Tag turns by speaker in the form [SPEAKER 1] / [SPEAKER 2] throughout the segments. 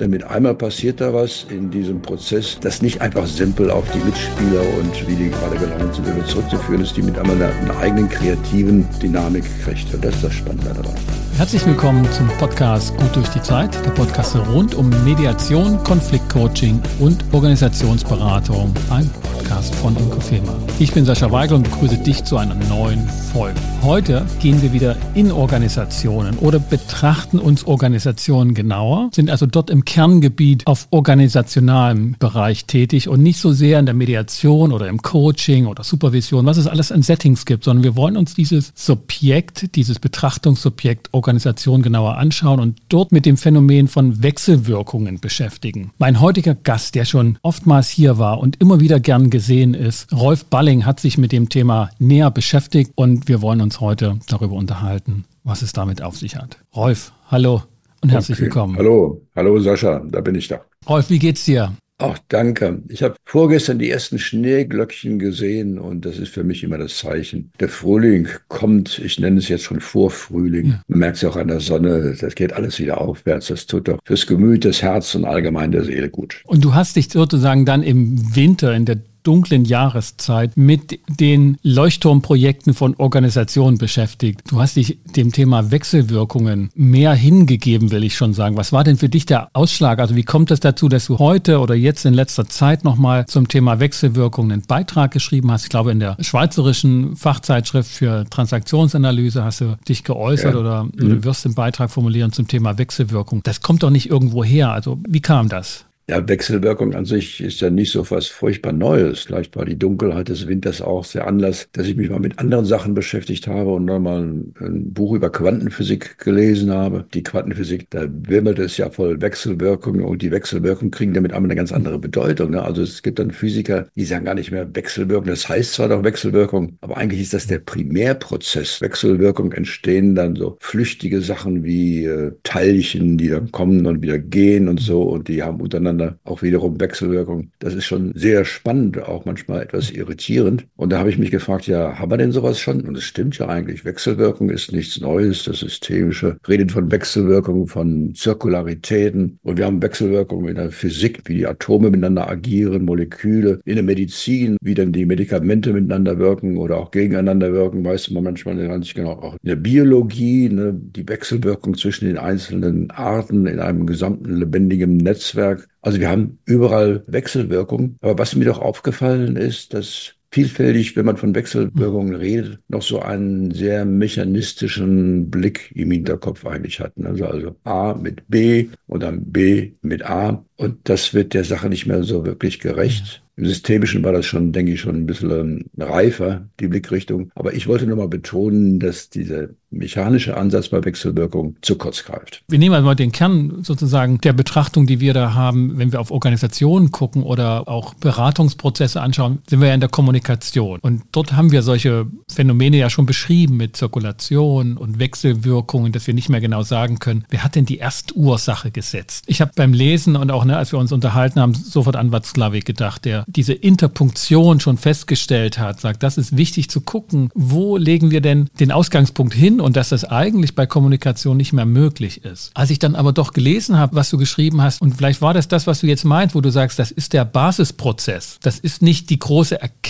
[SPEAKER 1] Denn mit einmal passiert da was in diesem Prozess, das nicht einfach simpel auf die Mitspieler und wie die gerade gelangt sind, zurückzuführen ist, die mit einmal eine, eine eigenen kreativen Dynamik kriegt. Und das ist das Spannende daran.
[SPEAKER 2] Herzlich willkommen zum Podcast Gut durch die Zeit, der Podcast rund um Mediation, Konfliktcoaching und Organisationsberatung, ein Podcast von Inko Firma. Ich bin Sascha Weigel und begrüße dich zu einer neuen Folge. Heute gehen wir wieder in Organisationen oder betrachten uns Organisationen genauer, sind also dort im Kerngebiet auf organisationalem Bereich tätig und nicht so sehr in der Mediation oder im Coaching oder Supervision, was es alles an Settings gibt, sondern wir wollen uns dieses Subjekt, dieses Betrachtungssubjekt Organisation genauer anschauen und dort mit dem Phänomen von Wechselwirkungen beschäftigen. Mein heutiger Gast, der schon oftmals hier war und immer wieder gern gesehen ist, Rolf Balling, hat sich mit dem Thema näher beschäftigt und wir wollen uns heute darüber unterhalten, was es damit auf sich hat. Rolf, hallo und herzlich okay. willkommen.
[SPEAKER 1] Hallo, hallo Sascha, da bin ich da.
[SPEAKER 2] Rolf, wie geht's dir?
[SPEAKER 1] Ach, danke. Ich habe vorgestern die ersten Schneeglöckchen gesehen und das ist für mich immer das Zeichen. Der Frühling kommt, ich nenne es jetzt schon Vorfrühling. Ja. Man merkt es auch an der Sonne, das geht alles wieder aufwärts. Das tut doch fürs Gemüt, das Herz und allgemein der Seele gut.
[SPEAKER 2] Und du hast dich sozusagen dann im Winter, in der dunklen Jahreszeit mit den Leuchtturmprojekten von Organisationen beschäftigt. Du hast dich dem Thema Wechselwirkungen mehr hingegeben, will ich schon sagen. Was war denn für dich der Ausschlag? Also wie kommt es dazu, dass du heute oder jetzt in letzter Zeit nochmal zum Thema Wechselwirkungen einen Beitrag geschrieben hast? Ich glaube, in der schweizerischen Fachzeitschrift für Transaktionsanalyse hast du dich geäußert ja. oder mhm. du wirst einen Beitrag formulieren zum Thema Wechselwirkung. Das kommt doch nicht irgendwo her. Also wie kam das?
[SPEAKER 1] Ja, Wechselwirkung an sich ist ja nicht so was furchtbar Neues. Vielleicht war die Dunkelheit des Winters auch der Anlass, dass ich mich mal mit anderen Sachen beschäftigt habe und dann mal ein, Buch über Quantenphysik gelesen habe. Die Quantenphysik, da wimmelt es ja voll Wechselwirkungen und die Wechselwirkungen kriegen damit einmal eine ganz andere Bedeutung. Ne? Also es gibt dann Physiker, die sagen gar nicht mehr Wechselwirkung. Das heißt zwar doch Wechselwirkung, aber eigentlich ist das der Primärprozess. Wechselwirkung entstehen dann so flüchtige Sachen wie äh, Teilchen, die dann kommen und wieder gehen und so und die haben untereinander miteinander, auch wiederum Wechselwirkung. Das ist schon sehr spannend, auch manchmal etwas irritierend. Und da habe ich mich gefragt, ja, haben wir denn sowas schon? Und es stimmt ja eigentlich. Wechselwirkung ist nichts Neues. Das Systemische redet von Wechselwirkung, von Zirkularitäten. Und wir haben Wechselwirkung in der Physik, wie die Atome miteinander agieren, Moleküle. In der Medizin, wie dann die Medikamente miteinander wirken oder auch gegeneinander wirken, weiß man manchmal nicht genau. Auch in der Biologie, ne, die Wechselwirkung zwischen den einzelnen Arten in einem gesamten lebendigen Netzwerk. Also wir haben überall Wechselwirkung. Aber was mir doch aufgefallen ist, dass vielfältig, wenn man von Wechselwirkungen redet, noch so einen sehr mechanistischen Blick im Hinterkopf eigentlich hat. Also, also A mit B und dann B mit A. Und das wird der Sache nicht mehr so wirklich gerecht. Im Systemischen war das schon, denke ich, schon ein bisschen reifer, die Blickrichtung. Aber ich wollte nochmal betonen, dass dieser mechanische Ansatz bei Wechselwirkung zu kurz greift.
[SPEAKER 2] Wir nehmen einmal den Kern sozusagen der Betrachtung, die wir da haben, wenn wir auf Organisationen gucken oder auch Beratungsprozesse anschauen, sind wir ja in der Kommunikation. Und dort haben wir solche Phänomene ja schon beschrieben mit Zirkulation und Wechselwirkungen, dass wir nicht mehr genau sagen können, wer hat denn die Erstursache gesetzt? Ich habe beim Lesen und auch, ne, als wir uns unterhalten haben, sofort an Václavic gedacht, der diese Interpunktion schon festgestellt hat, sagt, das ist wichtig zu gucken, wo legen wir denn den Ausgangspunkt hin und dass das eigentlich bei Kommunikation nicht mehr möglich ist. Als ich dann aber doch gelesen habe, was du geschrieben hast, und vielleicht war das das, was du jetzt meinst, wo du sagst, das ist der Basisprozess. Das ist nicht die große Erkenntnis,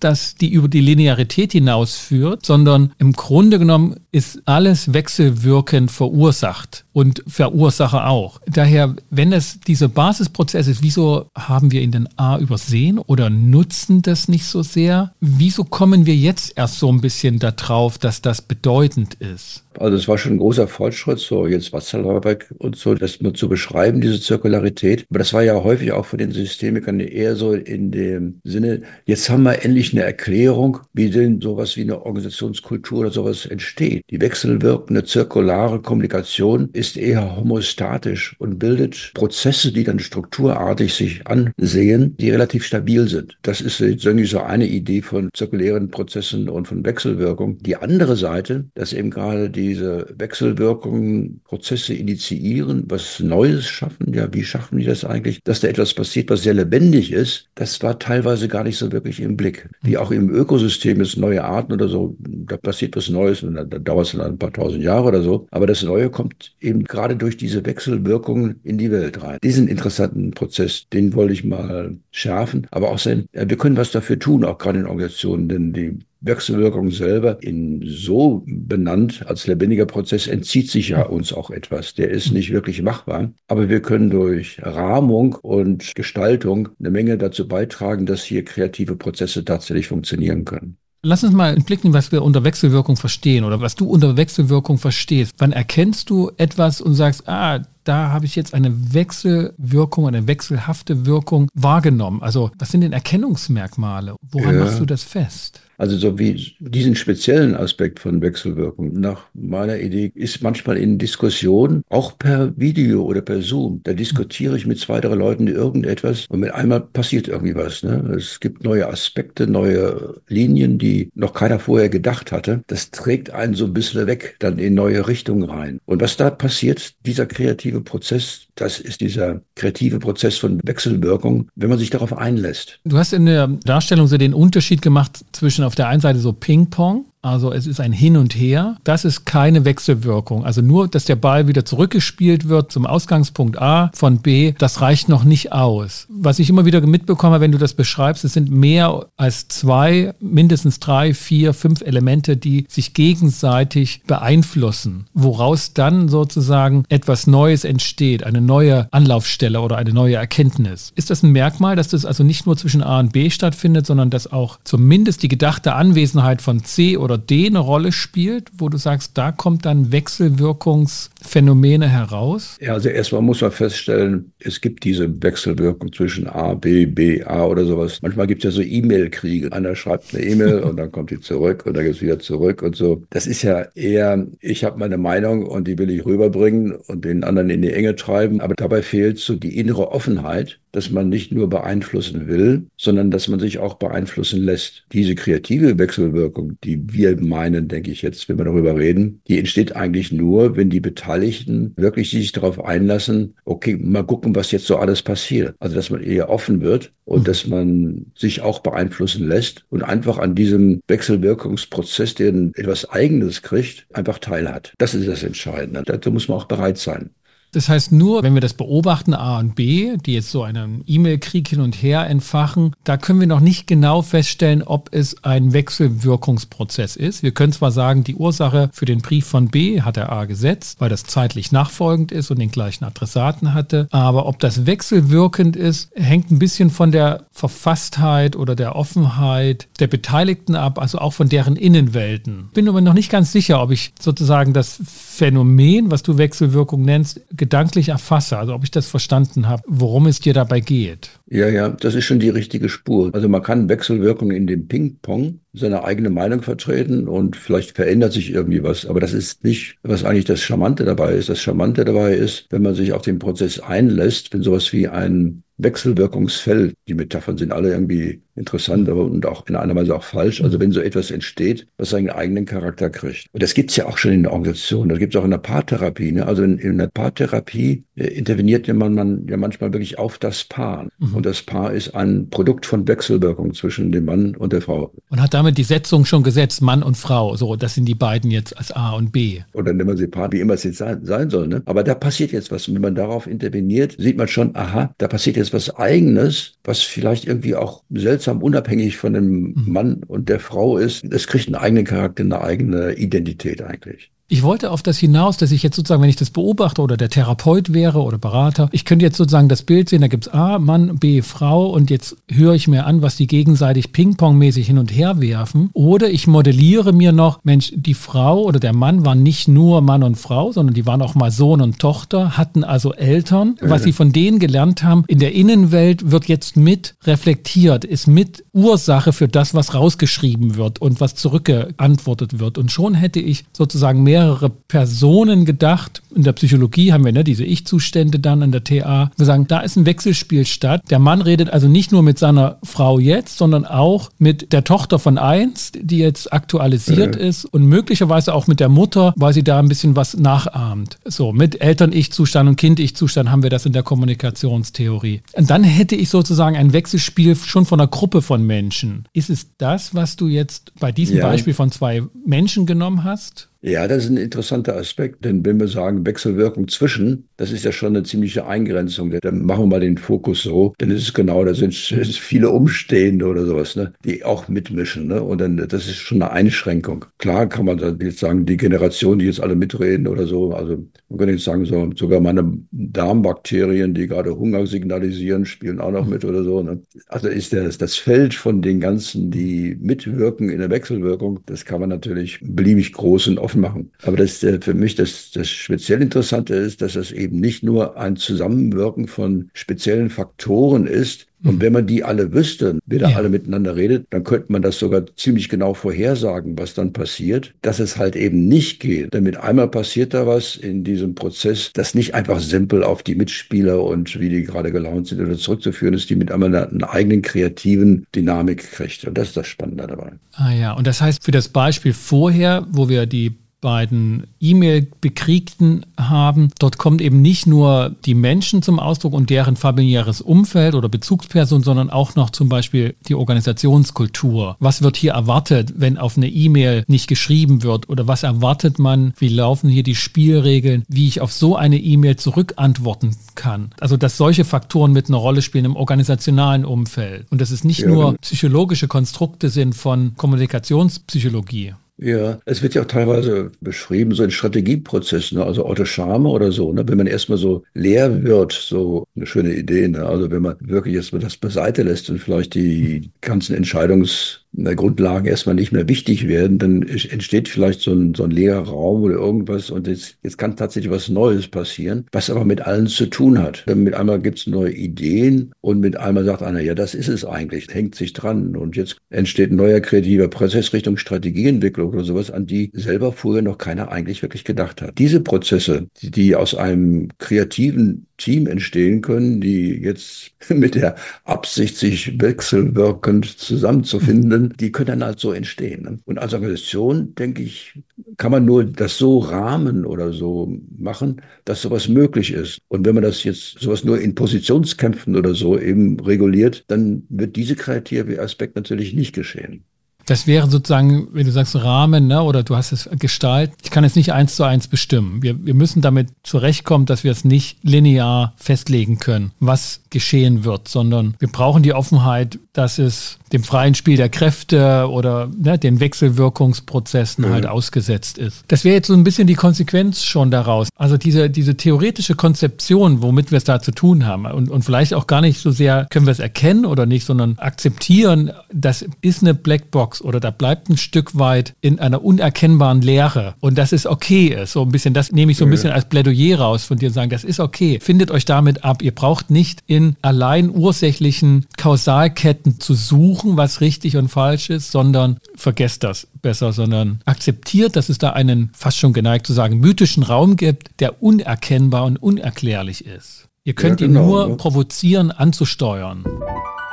[SPEAKER 2] dass die über die Linearität hinausführt, sondern im Grunde genommen ist alles wechselwirkend verursacht und Verursacher auch. Daher, wenn es dieser Basisprozess ist, wieso haben wir ihn denn A übersehen oder nutzen das nicht so sehr? Wieso kommen wir jetzt erst so ein bisschen darauf, dass das bedeutend ist?
[SPEAKER 1] Also es war schon ein großer Fortschritt, so jetzt Wasserlauerbeck und so, das nur zu beschreiben, diese Zirkularität. Aber das war ja häufig auch von den Systemikern eher so in dem Sinne, jetzt haben wir endlich eine Erklärung, wie denn sowas wie eine Organisationskultur oder sowas entsteht. Die wechselwirkende zirkulare Kommunikation ist eher homostatisch und bildet Prozesse, die dann strukturartig sich ansehen, die relativ stabil sind. Das ist irgendwie so eine Idee von zirkulären Prozessen und von Wechselwirkung. Die andere Seite dass eben gerade diese Wechselwirkungen Prozesse initiieren, was Neues schaffen. Ja, wie schaffen die das eigentlich? Dass da etwas passiert, was sehr lebendig ist, das war teilweise gar nicht so wirklich im Blick. Wie auch im Ökosystem ist neue Arten oder so, da passiert was Neues und da, da dauert es dann ein paar tausend Jahre oder so. Aber das Neue kommt eben gerade durch diese Wechselwirkungen in die Welt rein. Diesen interessanten Prozess, den wollte ich mal schärfen, aber auch sein, wir können was dafür tun, auch gerade in Organisationen, denn die Wechselwirkung selber in so benannt als lebendiger Prozess entzieht sich ja uns auch etwas. Der ist nicht wirklich machbar. Aber wir können durch Rahmung und Gestaltung eine Menge dazu beitragen, dass hier kreative Prozesse tatsächlich funktionieren können.
[SPEAKER 2] Lass uns mal entblicken, was wir unter Wechselwirkung verstehen oder was du unter Wechselwirkung verstehst. Wann erkennst du etwas und sagst, ah, da habe ich jetzt eine Wechselwirkung, eine wechselhafte Wirkung wahrgenommen? Also, was sind denn Erkennungsmerkmale? Woran ja. machst du das fest?
[SPEAKER 1] Also so wie diesen speziellen Aspekt von Wechselwirkung nach meiner Idee ist manchmal in Diskussionen, auch per Video oder per Zoom, da diskutiere ich mit zwei, drei Leuten irgendetwas und mit einmal passiert irgendwie was. Ne? Es gibt neue Aspekte, neue Linien, die noch keiner vorher gedacht hatte. Das trägt einen so ein bisschen weg, dann in neue Richtungen rein. Und was da passiert, dieser kreative Prozess, das ist dieser kreative Prozess von Wechselwirkung, wenn man sich darauf einlässt.
[SPEAKER 2] Du hast in der Darstellung so den Unterschied gemacht zwischen auf der einen Seite so Ping-Pong also es ist ein Hin und Her. Das ist keine Wechselwirkung. Also nur, dass der Ball wieder zurückgespielt wird zum Ausgangspunkt A von B, das reicht noch nicht aus. Was ich immer wieder mitbekomme, wenn du das beschreibst, es sind mehr als zwei, mindestens drei, vier, fünf Elemente, die sich gegenseitig beeinflussen, woraus dann sozusagen etwas Neues entsteht, eine neue Anlaufstelle oder eine neue Erkenntnis. Ist das ein Merkmal, dass das also nicht nur zwischen A und B stattfindet, sondern dass auch zumindest die gedachte Anwesenheit von C oder oder D eine Rolle spielt, wo du sagst, da kommt dann Wechselwirkungsphänomene heraus?
[SPEAKER 1] Ja, also erstmal muss man feststellen, es gibt diese Wechselwirkung zwischen A, B, B, A oder sowas. Manchmal gibt es ja so E-Mail-Kriege. Einer schreibt eine E-Mail und dann kommt die zurück und dann geht es wieder zurück und so. Das ist ja eher, ich habe meine Meinung und die will ich rüberbringen und den anderen in die Enge treiben. Aber dabei fehlt so die innere Offenheit, dass man nicht nur beeinflussen will, sondern dass man sich auch beeinflussen lässt. Diese kreative Wechselwirkung, die wir meinen, denke ich jetzt, wenn wir darüber reden, die entsteht eigentlich nur, wenn die Beteiligten wirklich sich darauf einlassen, okay, mal gucken, was jetzt so alles passiert. Also, dass man eher offen wird und mhm. dass man sich auch beeinflussen lässt und einfach an diesem Wechselwirkungsprozess, der etwas Eigenes kriegt, einfach teilhat. Das ist das Entscheidende. Dazu muss man auch bereit sein.
[SPEAKER 2] Das heißt, nur wenn wir das beobachten, A und B, die jetzt so einen E-Mail-Krieg hin und her entfachen, da können wir noch nicht genau feststellen, ob es ein Wechselwirkungsprozess ist. Wir können zwar sagen, die Ursache für den Brief von B hat der A gesetzt, weil das zeitlich nachfolgend ist und den gleichen Adressaten hatte, aber ob das wechselwirkend ist, hängt ein bisschen von der Verfasstheit oder der Offenheit der Beteiligten ab, also auch von deren Innenwelten. Bin aber noch nicht ganz sicher, ob ich sozusagen das Phänomen, was du Wechselwirkung nennst, gedanklich erfasse, also ob ich das verstanden habe, worum es dir dabei geht.
[SPEAKER 1] Ja, ja, das ist schon die richtige Spur. Also man kann Wechselwirkungen in dem Ping-Pong seine eigene Meinung vertreten und vielleicht verändert sich irgendwie was. Aber das ist nicht, was eigentlich das Charmante dabei ist. Das Charmante dabei ist, wenn man sich auf den Prozess einlässt, wenn sowas wie ein Wechselwirkungsfeld, die Metaphern sind alle irgendwie interessant, aber und auch in einer Weise auch falsch. Also wenn so etwas entsteht, was seinen eigenen Charakter kriegt. Und das gibt's ja auch schon in der Organisation. Das gibt's auch in der Paartherapie. Ne? Also in, in der Paartherapie äh, interveniert man, man ja manchmal wirklich auf das Paar. Mhm. Und das Paar ist ein Produkt von Wechselwirkung zwischen dem Mann und der Frau.
[SPEAKER 2] Und hat damit die Setzung schon gesetzt, Mann und Frau. So, das sind die beiden jetzt als A und B.
[SPEAKER 1] Oder nennen wir sie Paar, wie immer es jetzt sein, sein soll. Ne? Aber da passiert jetzt was. Und wenn man darauf interveniert, sieht man schon, aha, da passiert jetzt was Eigenes, was vielleicht irgendwie auch seltsam unabhängig von dem mhm. Mann und der Frau ist. Es kriegt einen eigenen Charakter, eine eigene Identität eigentlich.
[SPEAKER 2] Ich wollte auf das hinaus, dass ich jetzt sozusagen, wenn ich das beobachte oder der Therapeut wäre oder Berater, ich könnte jetzt sozusagen das Bild sehen, da gibt es A, Mann, B, Frau und jetzt höre ich mir an, was die gegenseitig Ping-Pong-mäßig hin und her werfen. Oder ich modelliere mir noch, Mensch, die Frau oder der Mann waren nicht nur Mann und Frau, sondern die waren auch mal Sohn und Tochter, hatten also Eltern. Was sie von denen gelernt haben, in der Innenwelt wird jetzt mit reflektiert, ist mit Ursache für das, was rausgeschrieben wird und was zurückgeantwortet wird. Und schon hätte ich sozusagen mehr mehrere Personen gedacht. In der Psychologie haben wir ne, diese Ich-Zustände dann an der TA. Wir sagen, da ist ein Wechselspiel statt. Der Mann redet also nicht nur mit seiner Frau jetzt, sondern auch mit der Tochter von eins, die jetzt aktualisiert mhm. ist und möglicherweise auch mit der Mutter, weil sie da ein bisschen was nachahmt. So, mit Eltern-Ich-Zustand und Kind-Ich-Zustand haben wir das in der Kommunikationstheorie. Und dann hätte ich sozusagen ein Wechselspiel schon von einer Gruppe von Menschen. Ist es das, was du jetzt bei diesem ja. Beispiel von zwei Menschen genommen hast?
[SPEAKER 1] Ja, das ist ein interessanter Aspekt, denn wenn wir sagen Wechselwirkung zwischen, das ist ja schon eine ziemliche Eingrenzung. Dann machen wir mal den Fokus so, denn es ist genau, da sind viele Umstehende oder sowas, ne, die auch mitmischen. Ne? Und dann, das ist schon eine Einschränkung. Klar kann man dann jetzt sagen, die Generation, die jetzt alle mitreden oder so, also man könnte jetzt sagen, so, sogar meine Darmbakterien, die gerade Hunger signalisieren, spielen auch noch mit oder so. Ne? Also ist das, das Feld von den ganzen, die mitwirken in der Wechselwirkung, das kann man natürlich beliebig groß und offen offen machen. Aber das äh, für mich das, das speziell Interessante ist, dass das eben nicht nur ein Zusammenwirken von speziellen Faktoren ist, und wenn man die alle wüsste, wer da ja. alle miteinander redet, dann könnte man das sogar ziemlich genau vorhersagen, was dann passiert. Dass es halt eben nicht geht. Denn mit einmal passiert da was in diesem Prozess, das nicht einfach simpel auf die Mitspieler und wie die gerade gelaunt sind oder zurückzuführen ist, die mit einmal einer, einer eigenen kreativen Dynamik kriegt. Und das ist das Spannende dabei.
[SPEAKER 2] Ah ja, und das heißt für das Beispiel vorher, wo wir die beiden E-Mail-Bekriegten haben. Dort kommt eben nicht nur die Menschen zum Ausdruck und deren familiäres Umfeld oder Bezugsperson, sondern auch noch zum Beispiel die Organisationskultur. Was wird hier erwartet, wenn auf eine E-Mail nicht geschrieben wird? Oder was erwartet man? Wie laufen hier die Spielregeln? Wie ich auf so eine E-Mail zurückantworten kann? Also, dass solche Faktoren mit einer Rolle spielen im organisationalen Umfeld. Und dass es nicht ja, nur psychologische Konstrukte sind von Kommunikationspsychologie.
[SPEAKER 1] Ja, es wird ja auch teilweise beschrieben, so in Strategieprozessen, ne? also Otto Schame oder so, ne? wenn man erstmal so leer wird, so eine schöne Idee, ne? also wenn man wirklich erstmal das beiseite lässt und vielleicht die ganzen Entscheidungs Grundlagen erstmal nicht mehr wichtig werden, dann entsteht vielleicht so ein, so ein leerer Raum oder irgendwas und jetzt, jetzt kann tatsächlich was Neues passieren, was aber mit allen zu tun hat. Mit einmal gibt es neue Ideen und mit einmal sagt einer, ja, das ist es eigentlich, hängt sich dran und jetzt entsteht ein neuer kreativer Prozess Richtung Strategieentwicklung oder sowas, an die selber vorher noch keiner eigentlich wirklich gedacht hat. Diese Prozesse, die aus einem kreativen Team entstehen können, die jetzt mit der Absicht, sich wechselwirkend zusammenzufinden, die können dann halt so entstehen. Ne? Und als Organisation, denke ich, kann man nur das so rahmen oder so machen, dass sowas möglich ist. Und wenn man das jetzt sowas nur in Positionskämpfen oder so eben reguliert, dann wird diese kreative Aspekt natürlich nicht geschehen.
[SPEAKER 2] Das wäre sozusagen, wenn du sagst Rahmen, ne, oder du hast es Gestalt. Ich kann es nicht eins zu eins bestimmen. Wir, wir müssen damit zurechtkommen, dass wir es nicht linear festlegen können, was geschehen wird, sondern wir brauchen die Offenheit, dass es dem freien Spiel der Kräfte oder ne, den Wechselwirkungsprozessen mhm. halt ausgesetzt ist. Das wäre jetzt so ein bisschen die Konsequenz schon daraus. Also diese, diese theoretische Konzeption, womit wir es da zu tun haben und, und vielleicht auch gar nicht so sehr können wir es erkennen oder nicht, sondern akzeptieren, das ist eine Blackbox oder da bleibt ein Stück weit in einer unerkennbaren Leere und das ist okay ist. So ein bisschen, das nehme ich so ein bisschen als Plädoyer raus von dir und sagen, das ist okay. Findet euch damit ab. Ihr braucht nicht in allein ursächlichen Kausalketten zu suchen, was richtig und falsch ist, sondern vergesst das besser, sondern akzeptiert, dass es da einen fast schon geneigt zu sagen mythischen Raum gibt, der unerkennbar und unerklärlich ist. Ihr könnt ja, genau, ihn nur ne? provozieren, anzusteuern.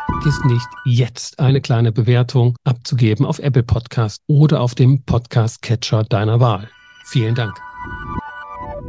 [SPEAKER 2] Vergiss nicht, jetzt eine kleine Bewertung abzugeben auf Apple Podcast oder auf dem Podcast-Catcher deiner Wahl. Vielen Dank.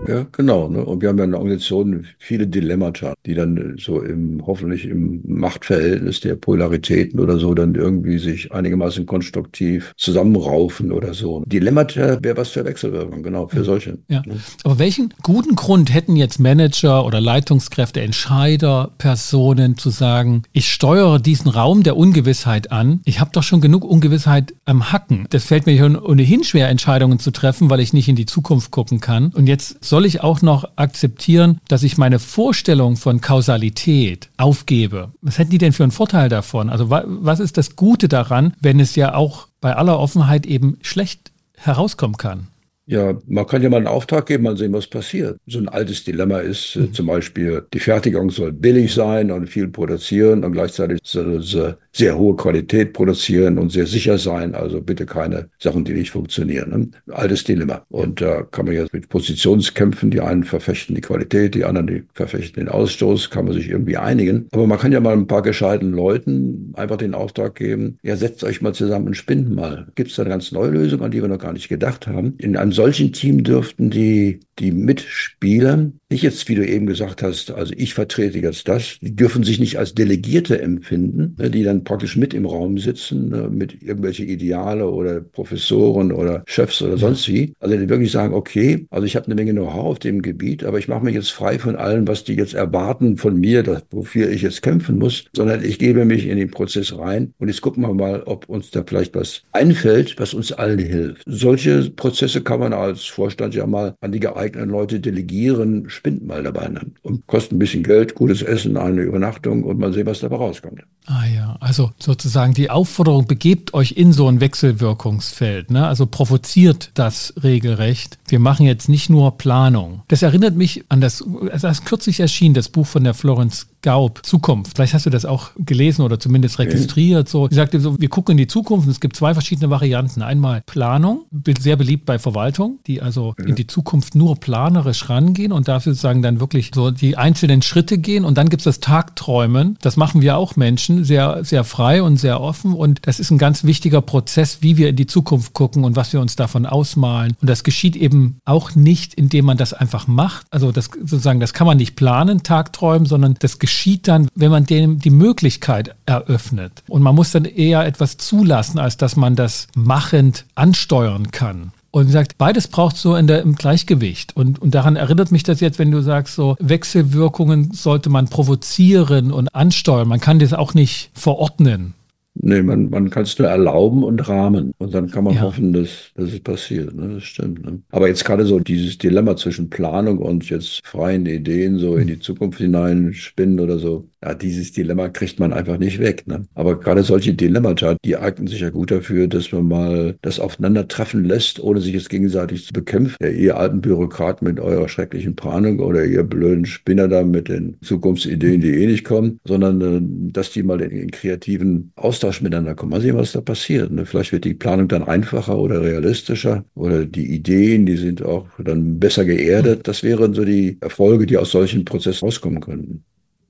[SPEAKER 1] Ja, genau. Ne? Und wir haben ja in der Organisation viele Dilemmata, die dann so im, hoffentlich im Machtverhältnis der Polaritäten oder so dann irgendwie sich einigermaßen konstruktiv zusammenraufen oder so. Dilemmata wäre was für Wechselwirkung, genau, für solche.
[SPEAKER 2] Ja. Ne? Aber welchen guten Grund hätten jetzt Manager oder Leitungskräfte, Entscheider, Personen zu sagen, ich steuere diesen Raum der Ungewissheit an. Ich habe doch schon genug Ungewissheit am Hacken. Das fällt mir ohnehin schwer, Entscheidungen zu treffen, weil ich nicht in die Zukunft gucken kann. Und jetzt soll ich auch noch akzeptieren, dass ich meine Vorstellung von Kausalität aufgebe? Was hätten die denn für einen Vorteil davon? Also was ist das Gute daran, wenn es ja auch bei aller Offenheit eben schlecht herauskommen kann?
[SPEAKER 1] Ja, man kann ja mal einen Auftrag geben, mal sehen, was passiert. So ein altes Dilemma ist äh, mhm. zum Beispiel, die Fertigung soll billig sein und viel produzieren und gleichzeitig soll äh, sehr hohe Qualität produzieren und sehr sicher sein. Also bitte keine Sachen, die nicht funktionieren. Ne? Altes Dilemma. Und da äh, kann man jetzt mit Positionskämpfen, die einen verfechten die Qualität, die anderen die verfechten den Ausstoß, kann man sich irgendwie einigen. Aber man kann ja mal ein paar gescheiten Leuten einfach den Auftrag geben, ja, setzt euch mal zusammen und spinnt mal. Gibt es da eine ganz neue Lösung, an die wir noch gar nicht gedacht haben? In einem solchen Team dürften die, die Mitspieler nicht jetzt, wie du eben gesagt hast, also ich vertrete jetzt das, die dürfen sich nicht als Delegierte empfinden, ne, die dann praktisch mit im Raum sitzen, ne, mit irgendwelche Ideale oder Professoren oder Chefs oder sonst wie. Also die wirklich sagen, okay, also ich habe eine Menge Know-how auf dem Gebiet, aber ich mache mich jetzt frei von allem, was die jetzt erwarten von mir, das, wofür ich jetzt kämpfen muss, sondern ich gebe mich in den Prozess rein und jetzt gucken wir mal, ob uns da vielleicht was einfällt, was uns allen hilft. Solche Prozesse kann man als Vorstand ja mal an die geeigneten Leute delegieren, spinnt mal dabei und kostet ein bisschen Geld, gutes Essen, eine Übernachtung und mal sehen, was dabei rauskommt.
[SPEAKER 2] Ah ja, also sozusagen die Aufforderung, begebt euch in so ein Wechselwirkungsfeld, ne? also provoziert das regelrecht. Wir machen jetzt nicht nur Planung. Das erinnert mich an das, das kürzlich erschien, das Buch von der Florence Gaub, Zukunft. Vielleicht hast du das auch gelesen oder zumindest registriert. So, sie sagte so, wir gucken in die Zukunft und es gibt zwei verschiedene Varianten. Einmal Planung, sehr beliebt bei Verwaltung, die also ja. in die Zukunft nur planerisch rangehen und dafür sozusagen dann wirklich so die einzelnen Schritte gehen. Und dann gibt es das Tagträumen. Das machen wir auch Menschen sehr, sehr frei und sehr offen. Und das ist ein ganz wichtiger Prozess, wie wir in die Zukunft gucken und was wir uns davon ausmalen. Und das geschieht eben auch nicht, indem man das einfach macht. Also das sozusagen, das kann man nicht planen, Tagträumen, sondern das geschieht geschieht dann, wenn man dem die Möglichkeit eröffnet. Und man muss dann eher etwas zulassen, als dass man das machend ansteuern kann. Und sagt, beides braucht so in der, im Gleichgewicht. Und, und daran erinnert mich das jetzt, wenn du sagst, so Wechselwirkungen sollte man provozieren und ansteuern. Man kann das auch nicht verordnen.
[SPEAKER 1] Nee, man, man kann es nur erlauben und rahmen. Und dann kann man ja. hoffen, dass, dass es passiert. Ne? Das stimmt. Ne? Aber jetzt gerade so dieses Dilemma zwischen Planung und jetzt freien Ideen so in die Zukunft hineinspinnen oder so, ja, dieses Dilemma kriegt man einfach nicht weg. Ne? Aber gerade solche Dilemmata, die eignen sich ja gut dafür, dass man mal das aufeinandertreffen lässt, ohne sich jetzt gegenseitig zu bekämpfen. Ja, ihr alten Bürokraten mit eurer schrecklichen Planung oder ihr blöden Spinner da mit den Zukunftsideen, die eh nicht kommen, sondern äh, dass die mal in, in kreativen Austausch miteinander kommen. Mal sehen, was da passiert. Ne? Vielleicht wird die Planung dann einfacher oder realistischer oder die Ideen, die sind auch dann besser geerdet. Das wären so die Erfolge, die aus solchen Prozessen rauskommen könnten.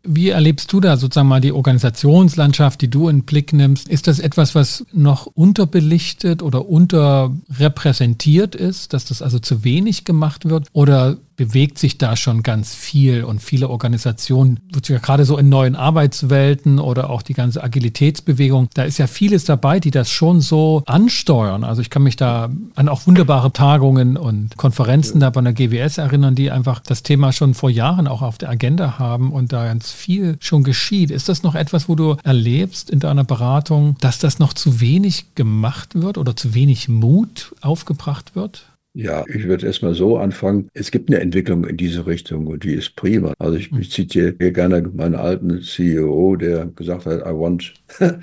[SPEAKER 2] Wie erlebst du da sozusagen mal die Organisationslandschaft, die du in den Blick nimmst? Ist das etwas, was noch unterbelichtet oder unterrepräsentiert ist, dass das also zu wenig gemacht wird? Oder bewegt sich da schon ganz viel und viele Organisationen, gerade so in neuen Arbeitswelten oder auch die ganze Agilitätsbewegung, da ist ja vieles dabei, die das schon so ansteuern. Also ich kann mich da an auch wunderbare Tagungen und Konferenzen da bei der GWS erinnern, die einfach das Thema schon vor Jahren auch auf der Agenda haben und da ganz viel schon geschieht. Ist das noch etwas, wo du erlebst in deiner Beratung, dass das noch zu wenig gemacht wird oder zu wenig Mut aufgebracht wird?
[SPEAKER 1] Ja, ich würde erstmal so anfangen. Es gibt eine Entwicklung in diese Richtung und die ist prima. Also ich, ich zitiere hier gerne meinen alten CEO, der gesagt hat, I want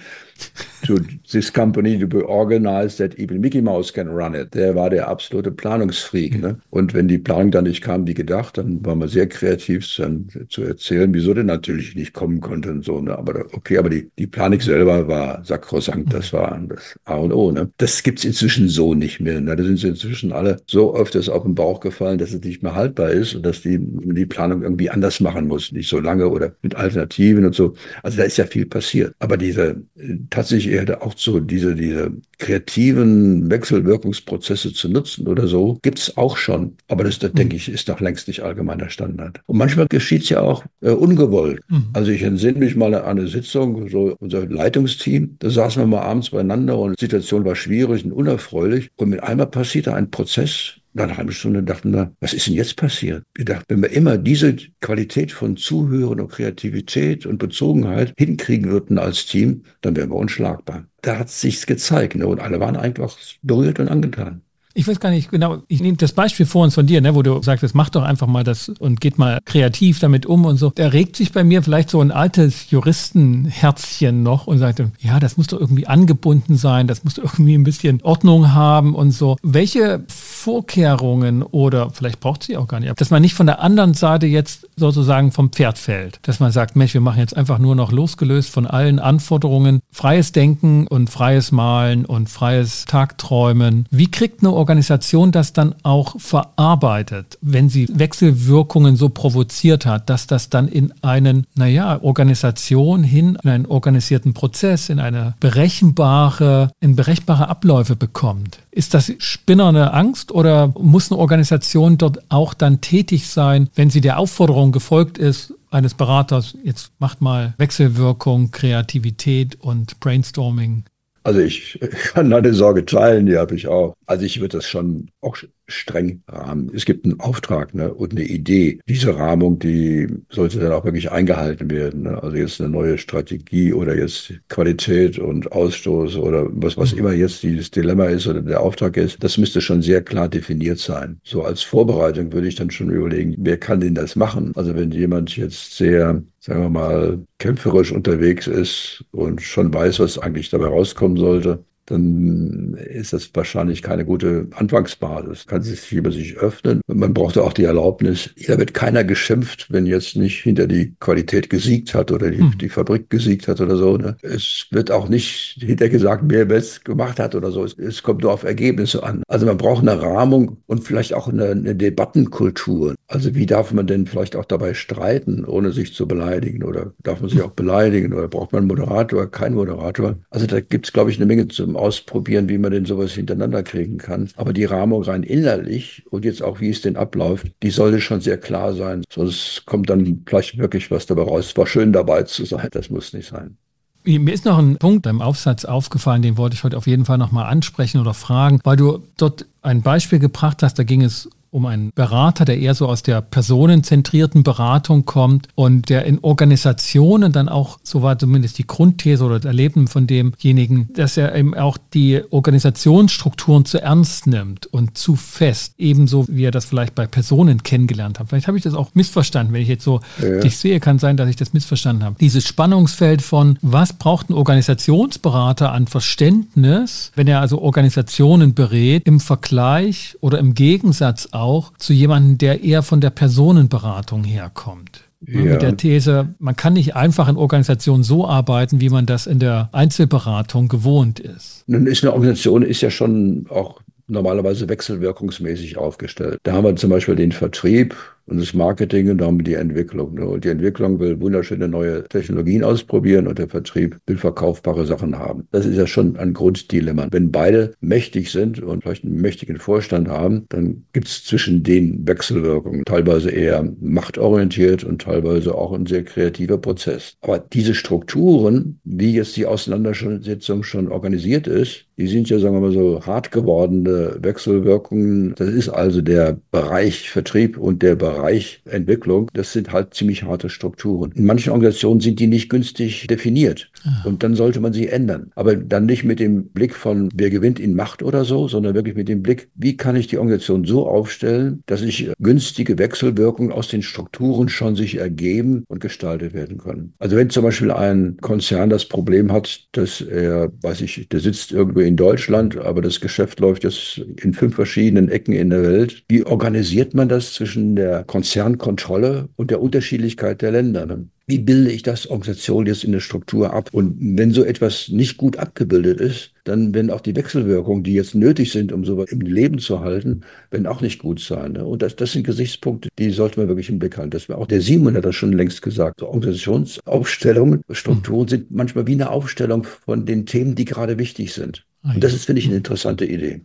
[SPEAKER 1] to this company to be organized that even Mickey Mouse can run it. Der war der absolute Planungsfreak. Ne? Und wenn die Planung dann nicht kam, wie gedacht, dann war man sehr kreativ dann zu erzählen, wieso denn natürlich nicht kommen konnte und so. Ne? Aber okay, aber die, die Planung selber war sakrosankt. Das war das A und O. Ne? Das gibt's inzwischen so nicht mehr. Ne? Da sind sie inzwischen alle so öfters auf den Bauch gefallen, dass es nicht mehr haltbar ist und dass die die Planung irgendwie anders machen muss. Nicht so lange oder mit Alternativen und so. Also da ist ja viel passiert. Aber diese tatsächlich eher auch so diese, diese kreativen Wechselwirkungsprozesse zu nutzen oder so, gibt's auch schon. Aber das, das mhm. denke ich, ist noch längst nicht allgemeiner Standard. Und manchmal geschieht's ja auch äh, ungewollt. Mhm. Also ich entsinne mich mal an eine Sitzung, so unser Leitungsteam, da saßen wir mal abends beieinander und die Situation war schwierig und unerfreulich. Und mit einmal passierte ein Prozess, nach einer halben Stunde dachten wir, was ist denn jetzt passiert? Wir dachten, wenn wir immer diese Qualität von Zuhören und Kreativität und Bezogenheit hinkriegen würden als Team, dann wären wir unschlagbar. Da hat es sich gezeigt ne? und alle waren einfach berührt und angetan.
[SPEAKER 2] Ich weiß gar nicht genau, ich nehme das Beispiel vor uns von dir, ne, wo du sagtest, mach doch einfach mal das und geht mal kreativ damit um und so. Da regt sich bei mir vielleicht so ein altes Juristenherzchen noch und sagt, ja, das muss doch irgendwie angebunden sein, das muss doch irgendwie ein bisschen Ordnung haben und so. Welche Vorkehrungen oder vielleicht braucht sie auch gar nicht, dass man nicht von der anderen Seite jetzt sozusagen vom Pferd fällt, dass man sagt, Mensch, wir machen jetzt einfach nur noch losgelöst von allen Anforderungen, freies Denken und freies Malen und freies Tagträumen. Wie kriegt eine Organisation das dann auch verarbeitet, wenn sie Wechselwirkungen so provoziert hat, dass das dann in einen, naja, Organisation hin, in einen organisierten Prozess, in eine berechenbare, in berechenbare Abläufe bekommt? Ist das spinnerne Angst oder muss eine Organisation dort auch dann tätig sein, wenn sie der Aufforderung gefolgt ist, eines Beraters, jetzt macht mal Wechselwirkung, Kreativität und Brainstorming?
[SPEAKER 1] Also ich kann deine Sorge teilen, die habe ich auch. Also ich würde das schon auch streng rahmen. Es gibt einen Auftrag ne, und eine Idee. Diese Rahmung, die sollte dann auch wirklich eingehalten werden. Ne? Also jetzt eine neue Strategie oder jetzt Qualität und Ausstoß oder was, was immer jetzt dieses Dilemma ist oder der Auftrag ist, das müsste schon sehr klar definiert sein. So als Vorbereitung würde ich dann schon überlegen, wer kann denn das machen? Also wenn jemand jetzt sehr sagen wir mal, kämpferisch unterwegs ist und schon weiß, was eigentlich dabei rauskommen sollte, dann ist das wahrscheinlich keine gute Anfangsbasis. Kann sich über sich öffnen. Man braucht auch die Erlaubnis. Hier wird keiner geschimpft, wenn jetzt nicht hinter die Qualität gesiegt hat oder die, hm. die Fabrik gesiegt hat oder so. Ne? Es wird auch nicht hinter gesagt, wer es gemacht hat oder so. Es, es, kommt nur auf Ergebnisse an. Also man braucht eine Rahmung und vielleicht auch eine, eine Debattenkultur. Also wie darf man denn vielleicht auch dabei streiten, ohne sich zu beleidigen? Oder darf man sich auch beleidigen? Oder braucht man einen Moderator, keinen Moderator? Also da gibt es, glaube ich, eine Menge zum Ausprobieren, wie man denn sowas hintereinander kriegen kann. Aber die Rahmung rein innerlich und jetzt auch, wie es denn abläuft, die sollte schon sehr klar sein. Sonst kommt dann vielleicht wirklich was dabei raus. Es war schön dabei zu sein. Das muss nicht sein.
[SPEAKER 2] Mir ist noch ein Punkt im Aufsatz aufgefallen, den wollte ich heute auf jeden Fall nochmal ansprechen oder fragen, weil du dort ein Beispiel gebracht hast, da ging es um einen Berater, der eher so aus der personenzentrierten Beratung kommt und der in Organisationen dann auch, so war zumindest die Grundthese oder das Erleben von demjenigen, dass er eben auch die Organisationsstrukturen zu ernst nimmt und zu fest, ebenso wie er das vielleicht bei Personen kennengelernt hat. Vielleicht habe ich das auch missverstanden, wenn ich jetzt so ja. dich sehe, kann sein, dass ich das missverstanden habe. Dieses Spannungsfeld von, was braucht ein Organisationsberater an Verständnis, wenn er also Organisationen berät, im Vergleich oder im Gegensatz auch zu jemandem, der eher von der Personenberatung herkommt. Ja. Mit der These, man kann nicht einfach in Organisationen so arbeiten, wie man das in der Einzelberatung gewohnt ist.
[SPEAKER 1] Nun ist eine Organisation ist ja schon auch normalerweise wechselwirkungsmäßig aufgestellt. Da haben wir zum Beispiel den Vertrieb und das Marketing und damit die Entwicklung. Ne? Und die Entwicklung will wunderschöne neue Technologien ausprobieren und der Vertrieb will verkaufbare Sachen haben. Das ist ja schon ein Grunddilemma. Wenn beide mächtig sind und vielleicht einen mächtigen Vorstand haben, dann gibt es zwischen den Wechselwirkungen teilweise eher machtorientiert und teilweise auch ein sehr kreativer Prozess. Aber diese Strukturen, wie jetzt die Auseinandersetzung schon organisiert ist, die sind ja, sagen wir mal so, hart gewordene Wechselwirkungen. Das ist also der Bereich Vertrieb und der Bereich Entwicklung, das sind halt ziemlich harte Strukturen. In manchen Organisationen sind die nicht günstig definiert. Ah. Und dann sollte man sie ändern. Aber dann nicht mit dem Blick von, wer gewinnt in Macht oder so, sondern wirklich mit dem Blick, wie kann ich die Organisation so aufstellen, dass sich günstige Wechselwirkungen aus den Strukturen schon sich ergeben und gestaltet werden können. Also wenn zum Beispiel ein Konzern das Problem hat, dass er, weiß ich, der sitzt irgendwo in Deutschland, aber das Geschäft läuft jetzt in fünf verschiedenen Ecken in der Welt. Wie organisiert man das zwischen der Konzernkontrolle und der Unterschiedlichkeit der Länder. Ne? Wie bilde ich das Organisation jetzt in der Struktur ab? Und wenn so etwas nicht gut abgebildet ist, dann werden auch die Wechselwirkungen, die jetzt nötig sind, um sowas im Leben zu halten, werden auch nicht gut sein. Ne? Und das, das sind Gesichtspunkte, die sollten wir wirklich im Blick halten. Das war auch der Simon hat das schon längst gesagt. So Organisationsaufstellungen, Strukturen sind manchmal wie eine Aufstellung von den Themen, die gerade wichtig sind. Und das ist, finde ich, eine interessante Idee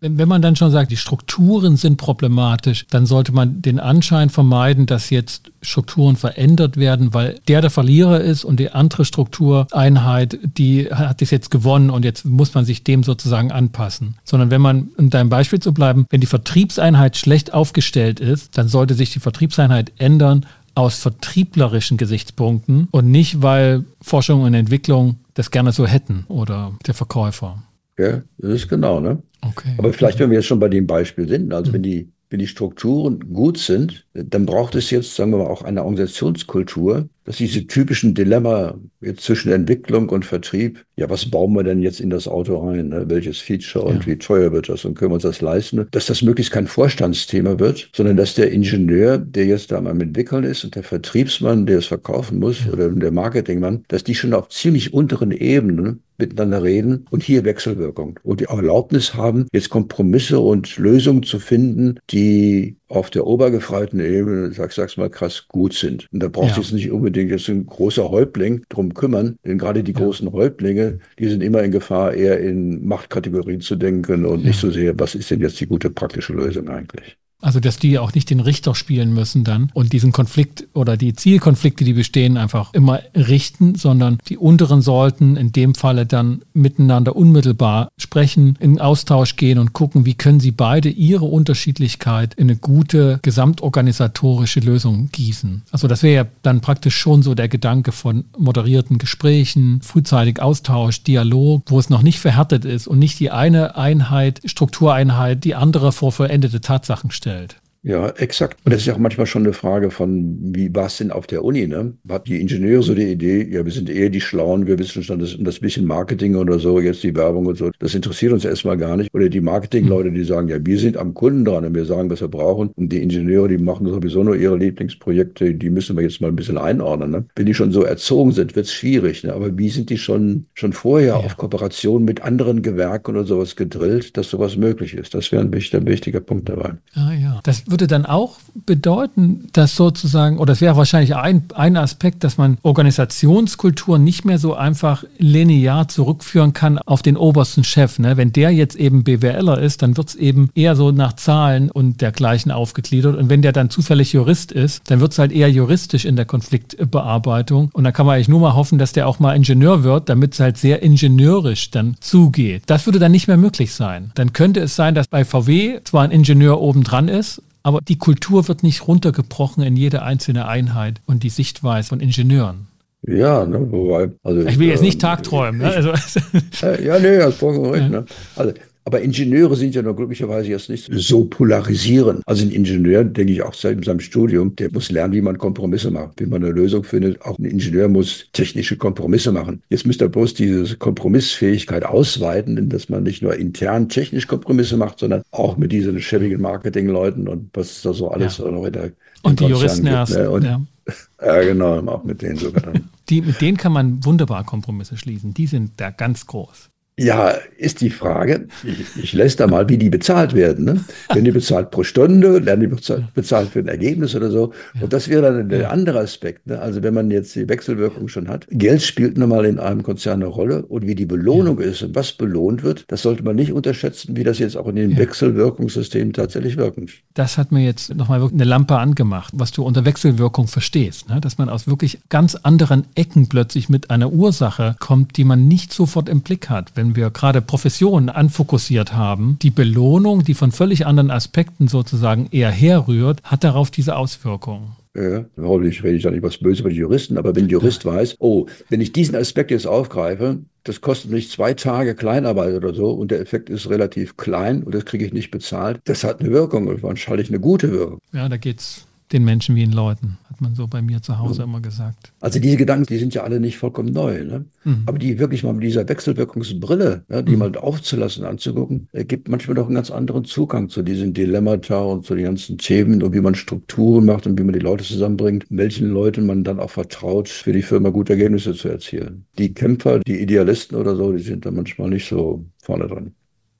[SPEAKER 2] wenn man dann schon sagt, die Strukturen sind problematisch, dann sollte man den Anschein vermeiden, dass jetzt Strukturen verändert werden, weil der der Verlierer ist und die andere Struktureinheit, die hat es jetzt gewonnen und jetzt muss man sich dem sozusagen anpassen. Sondern wenn man, um deinem Beispiel zu bleiben, wenn die Vertriebseinheit schlecht aufgestellt ist, dann sollte sich die Vertriebseinheit ändern aus vertrieblerischen Gesichtspunkten und nicht, weil Forschung und Entwicklung das gerne so hätten oder der Verkäufer.
[SPEAKER 1] Ja, das ist genau, ne? Okay. Aber vielleicht, wenn wir jetzt schon bei dem Beispiel sind, also mhm. wenn die wenn die Strukturen gut sind, dann braucht es jetzt, sagen wir mal, auch eine Organisationskultur, dass diese typischen Dilemma jetzt zwischen Entwicklung und Vertrieb, ja, was bauen wir denn jetzt in das Auto rein? Ne? Welches Feature und ja. wie teuer wird das und können wir uns das leisten? Dass das möglichst kein Vorstandsthema wird, sondern dass der Ingenieur, der jetzt da am Entwickeln ist und der Vertriebsmann, der es verkaufen muss ja. oder der Marketingmann, dass die schon auf ziemlich unteren Ebenen miteinander reden und hier Wechselwirkung und die Erlaubnis haben, jetzt Kompromisse und Lösungen zu finden, die auf der obergefreiten Ebene, sag, sag's mal krass, gut sind. Und da braucht ja. jetzt nicht unbedingt jetzt ein großer Häuptling drum kümmern, denn gerade die ja. großen Häuptlinge, die sind immer in Gefahr, eher in Machtkategorien zu denken und ja. nicht so sehr, was ist denn jetzt die gute praktische Lösung eigentlich.
[SPEAKER 2] Also, dass die auch nicht den Richter spielen müssen dann und diesen Konflikt oder die Zielkonflikte, die bestehen, einfach immer richten, sondern die unteren sollten in dem Falle dann miteinander unmittelbar sprechen, in Austausch gehen und gucken, wie können sie beide ihre Unterschiedlichkeit in eine gute gesamtorganisatorische Lösung gießen. Also, das wäre ja dann praktisch schon so der Gedanke von moderierten Gesprächen, frühzeitig Austausch, Dialog, wo es noch nicht verhärtet ist und nicht die eine Einheit, Struktureinheit, die andere vor vollendete Tatsachen stellt stellt.
[SPEAKER 1] Ja, exakt. Und das ist ja auch manchmal schon eine Frage von, wie war es denn auf der Uni? Ne? Hat die Ingenieure so die Idee, ja, wir sind eher die Schlauen, wir wissen schon das, das bisschen Marketing oder so, jetzt die Werbung und so, das interessiert uns erstmal gar nicht. Oder die Marketingleute, die sagen, ja, wir sind am Kunden dran und wir sagen, was wir brauchen. Und die Ingenieure, die machen sowieso nur ihre Lieblingsprojekte, die müssen wir jetzt mal ein bisschen einordnen. Ne? Wenn die schon so erzogen sind, wird es schwierig. Ne? Aber wie sind die schon, schon vorher ja. auf Kooperation mit anderen Gewerken oder sowas gedrillt, dass sowas möglich ist? Das wäre ein wichtiger, wichtiger Punkt dabei.
[SPEAKER 2] Ah ja, das würde dann auch bedeuten, dass sozusagen, oder es wäre wahrscheinlich ein, ein Aspekt, dass man Organisationskultur nicht mehr so einfach linear zurückführen kann auf den obersten Chef. Ne? Wenn der jetzt eben BWLer ist, dann wird es eben eher so nach Zahlen und dergleichen aufgegliedert. Und wenn der dann zufällig Jurist ist, dann wird es halt eher juristisch in der Konfliktbearbeitung. Und da kann man eigentlich nur mal hoffen, dass der auch mal Ingenieur wird, damit es halt sehr ingenieurisch dann zugeht. Das würde dann nicht mehr möglich sein. Dann könnte es sein, dass bei VW zwar ein Ingenieur obendran ist, aber die Kultur wird nicht runtergebrochen in jede einzelne Einheit und die Sichtweise von Ingenieuren.
[SPEAKER 1] Ja, ne, wobei,
[SPEAKER 2] also ich will jetzt nicht äh, tagträumen. Ne? Also,
[SPEAKER 1] äh, ja, nee, das vollkommen recht. Ja. Ne? Also aber Ingenieure sind ja nur glücklicherweise jetzt nicht so polarisieren. Also ein Ingenieur, denke ich auch seit seinem Studium, der muss lernen, wie man Kompromisse macht, wie man eine Lösung findet. Auch ein Ingenieur muss technische Kompromisse machen. Jetzt müsste er bloß diese Kompromissfähigkeit ausweiten, dass man nicht nur intern technisch Kompromisse macht, sondern auch mit diesen schäbigen Marketingleuten und was da so alles ja. noch in der
[SPEAKER 2] Und die Juristen gibt, erst. Ne?
[SPEAKER 1] Und,
[SPEAKER 2] ja.
[SPEAKER 1] ja, genau, auch mit denen sogar dann.
[SPEAKER 2] Die, mit denen kann man wunderbar Kompromisse schließen. Die sind da ganz groß.
[SPEAKER 1] Ja, ist die Frage. Ich, ich lässt da mal, wie die bezahlt werden. Ne? Werden die bezahlt pro Stunde, werden die bezahlt, bezahlt für ein Ergebnis oder so. Und das wäre dann der andere Aspekt. Ne? Also wenn man jetzt die Wechselwirkung schon hat. Geld spielt nun mal in einem Konzern eine Rolle und wie die Belohnung ja. ist und was belohnt wird, das sollte man nicht unterschätzen, wie das jetzt auch in den ja. Wechselwirkungssystemen tatsächlich wirken.
[SPEAKER 2] Das hat mir jetzt nochmal eine Lampe angemacht, was du unter Wechselwirkung verstehst. Ne? Dass man aus wirklich ganz anderen Ecken plötzlich mit einer Ursache kommt, die man nicht sofort im Blick hat. Wenn wenn wir gerade Professionen anfokussiert haben, die Belohnung, die von völlig anderen Aspekten sozusagen eher herrührt, hat darauf diese Auswirkungen.
[SPEAKER 1] Ja, hoffentlich rede ich da nicht was Böses über die Juristen, aber wenn ein Jurist ja. weiß, oh, wenn ich diesen Aspekt jetzt aufgreife, das kostet mich zwei Tage Kleinarbeit oder so und der Effekt ist relativ klein und das kriege ich nicht bezahlt, das hat eine Wirkung und wahrscheinlich eine gute Wirkung.
[SPEAKER 2] Ja, da geht es den Menschen wie den Leuten, hat man so bei mir zu Hause immer gesagt.
[SPEAKER 1] Also diese Gedanken, die sind ja alle nicht vollkommen neu. Ne? Mhm. Aber die wirklich mal mit dieser Wechselwirkungsbrille, ja, die mhm. mal aufzulassen, anzugucken, gibt manchmal doch einen ganz anderen Zugang zu diesen Dilemmata und zu den ganzen Themen und wie man Strukturen macht und wie man die Leute zusammenbringt, welchen Leuten man dann auch vertraut, für die Firma gute Ergebnisse zu erzielen. Die Kämpfer, die Idealisten oder so, die sind da manchmal nicht so vorne dran.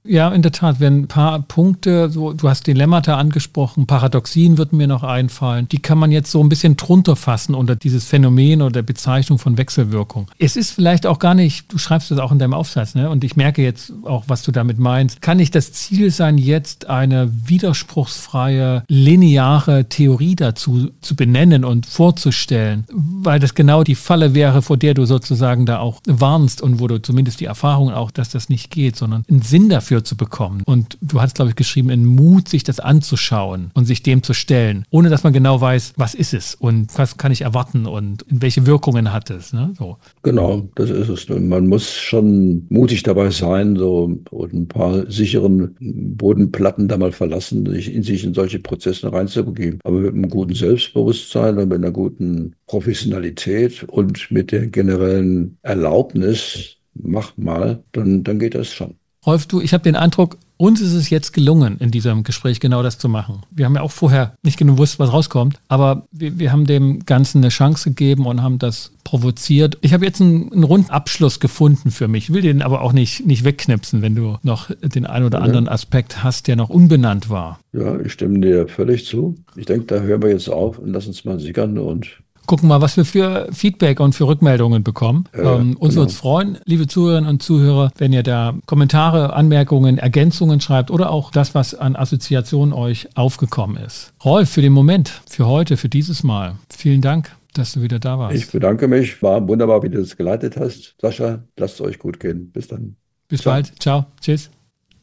[SPEAKER 2] Ja, in der Tat, wenn ein paar Punkte, so, du hast Dilemmata angesprochen, Paradoxien würden mir noch einfallen, die kann man jetzt so ein bisschen drunter fassen unter dieses Phänomen oder Bezeichnung von Wechselwirkung. Es ist vielleicht auch gar nicht, du schreibst das auch in deinem Aufsatz, ne? und ich merke jetzt auch, was du damit meinst, kann nicht das Ziel sein, jetzt eine widerspruchsfreie, lineare Theorie dazu zu benennen und vorzustellen, weil das genau die Falle wäre, vor der du sozusagen da auch warnst und wo du zumindest die Erfahrung auch, dass das nicht geht, sondern einen Sinn dafür dafür zu bekommen. Und du hast, glaube ich, geschrieben, in Mut, sich das anzuschauen und sich dem zu stellen, ohne dass man genau weiß, was ist es und was kann ich erwarten und welche Wirkungen hat es. Ne? So.
[SPEAKER 1] Genau, das ist es. Man muss schon mutig dabei sein, so und ein paar sicheren Bodenplatten da mal verlassen, sich in sich in solche Prozesse reinzubegeben. Aber mit einem guten Selbstbewusstsein und mit einer guten Professionalität und mit der generellen Erlaubnis, mach mal, dann, dann geht das schon.
[SPEAKER 2] Rolf, du, ich habe den Eindruck, uns ist es jetzt gelungen, in diesem Gespräch genau das zu machen. Wir haben ja auch vorher nicht genau gewusst, was rauskommt, aber wir, wir haben dem Ganzen eine Chance gegeben und haben das provoziert. Ich habe jetzt einen, einen runden Abschluss gefunden für mich. Ich will den aber auch nicht, nicht wegknipsen, wenn du noch den einen oder anderen Aspekt hast, der noch unbenannt war.
[SPEAKER 1] Ja, ich stimme dir völlig zu. Ich denke, da hören wir jetzt auf und lass uns mal sickern und
[SPEAKER 2] gucken mal, was wir für Feedback und für Rückmeldungen bekommen. Ja, ähm, uns genau. würde es freuen, liebe Zuhörerinnen und Zuhörer, wenn ihr da Kommentare, Anmerkungen, Ergänzungen schreibt oder auch das, was an Assoziationen euch aufgekommen ist. Rolf, für den Moment, für heute, für dieses Mal, vielen Dank dass du wieder da warst.
[SPEAKER 1] Ich bedanke mich. War wunderbar, wie du das geleitet hast. Sascha, lasst es euch gut gehen. Bis dann.
[SPEAKER 2] Bis Ciao. bald. Ciao. Tschüss.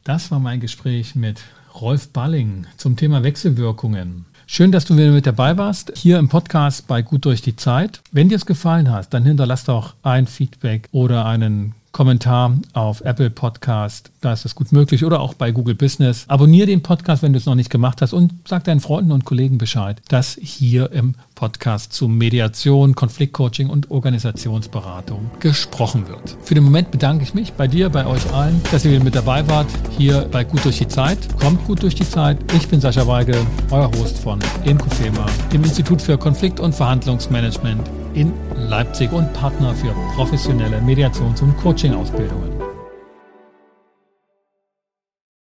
[SPEAKER 2] Das war mein Gespräch mit Rolf Balling zum Thema Wechselwirkungen. Schön, dass du wieder mit dabei warst, hier im Podcast bei Gut durch die Zeit. Wenn dir es gefallen hat, dann hinterlass doch ein Feedback oder einen Kommentar auf Apple Podcast, da ist gut möglich, oder auch bei Google Business. Abonniere den Podcast, wenn du es noch nicht gemacht hast und sag deinen Freunden und Kollegen Bescheid, dass hier im Podcast zu Mediation, Konfliktcoaching und Organisationsberatung gesprochen wird. Für den Moment bedanke ich mich bei dir, bei euch allen, dass ihr mit dabei wart, hier bei Gut durch die Zeit. Kommt gut durch die Zeit. Ich bin Sascha Weige, euer Host von Inkofema, dem Institut für Konflikt- und Verhandlungsmanagement in Leipzig und Partner für professionelle Mediations- und Coaching-Ausbildungen.